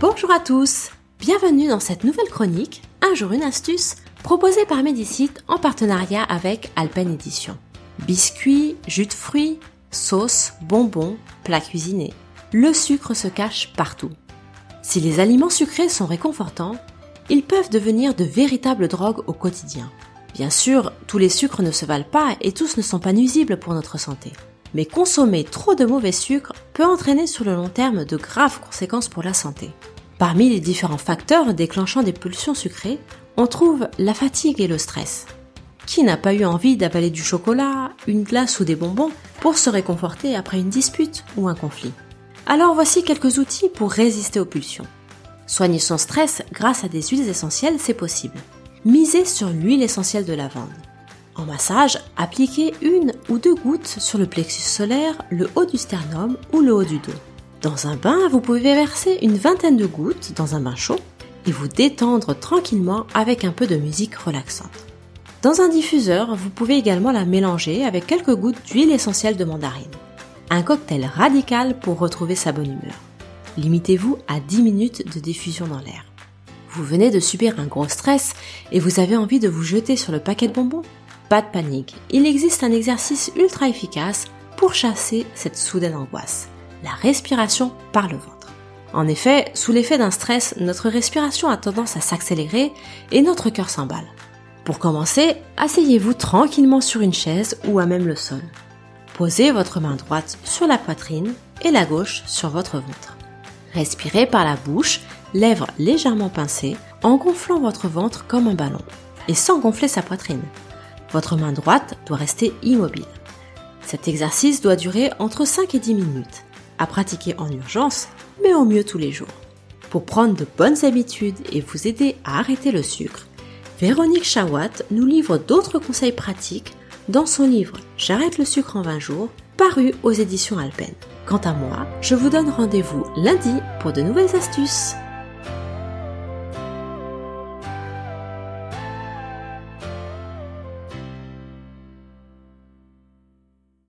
Bonjour à tous, bienvenue dans cette nouvelle chronique, Un jour une astuce, proposée par Medicite en partenariat avec Alpen Edition. Biscuits, jus de fruits, sauces, bonbons, plats cuisinés. Le sucre se cache partout. Si les aliments sucrés sont réconfortants, ils peuvent devenir de véritables drogues au quotidien. Bien sûr, tous les sucres ne se valent pas et tous ne sont pas nuisibles pour notre santé. Mais consommer trop de mauvais sucres peut entraîner sur le long terme de graves conséquences pour la santé. Parmi les différents facteurs déclenchant des pulsions sucrées, on trouve la fatigue et le stress. Qui n'a pas eu envie d'avaler du chocolat, une glace ou des bonbons pour se réconforter après une dispute ou un conflit? Alors voici quelques outils pour résister aux pulsions. Soigner son stress grâce à des huiles essentielles, c'est possible. Misez sur l'huile essentielle de lavande. En massage, appliquez une ou deux gouttes sur le plexus solaire, le haut du sternum ou le haut du dos. Dans un bain, vous pouvez verser une vingtaine de gouttes dans un bain chaud et vous détendre tranquillement avec un peu de musique relaxante. Dans un diffuseur, vous pouvez également la mélanger avec quelques gouttes d'huile essentielle de mandarine. Un cocktail radical pour retrouver sa bonne humeur. Limitez-vous à 10 minutes de diffusion dans l'air. Vous venez de subir un gros stress et vous avez envie de vous jeter sur le paquet de bonbons pas de panique, il existe un exercice ultra efficace pour chasser cette soudaine angoisse, la respiration par le ventre. En effet, sous l'effet d'un stress, notre respiration a tendance à s'accélérer et notre cœur s'emballe. Pour commencer, asseyez-vous tranquillement sur une chaise ou à même le sol. Posez votre main droite sur la poitrine et la gauche sur votre ventre. Respirez par la bouche, lèvres légèrement pincées, en gonflant votre ventre comme un ballon, et sans gonfler sa poitrine. Votre main droite doit rester immobile. Cet exercice doit durer entre 5 et 10 minutes, à pratiquer en urgence, mais au mieux tous les jours. Pour prendre de bonnes habitudes et vous aider à arrêter le sucre, Véronique Chawat nous livre d'autres conseils pratiques dans son livre J'arrête le sucre en 20 jours, paru aux éditions Alpen. Quant à moi, je vous donne rendez-vous lundi pour de nouvelles astuces.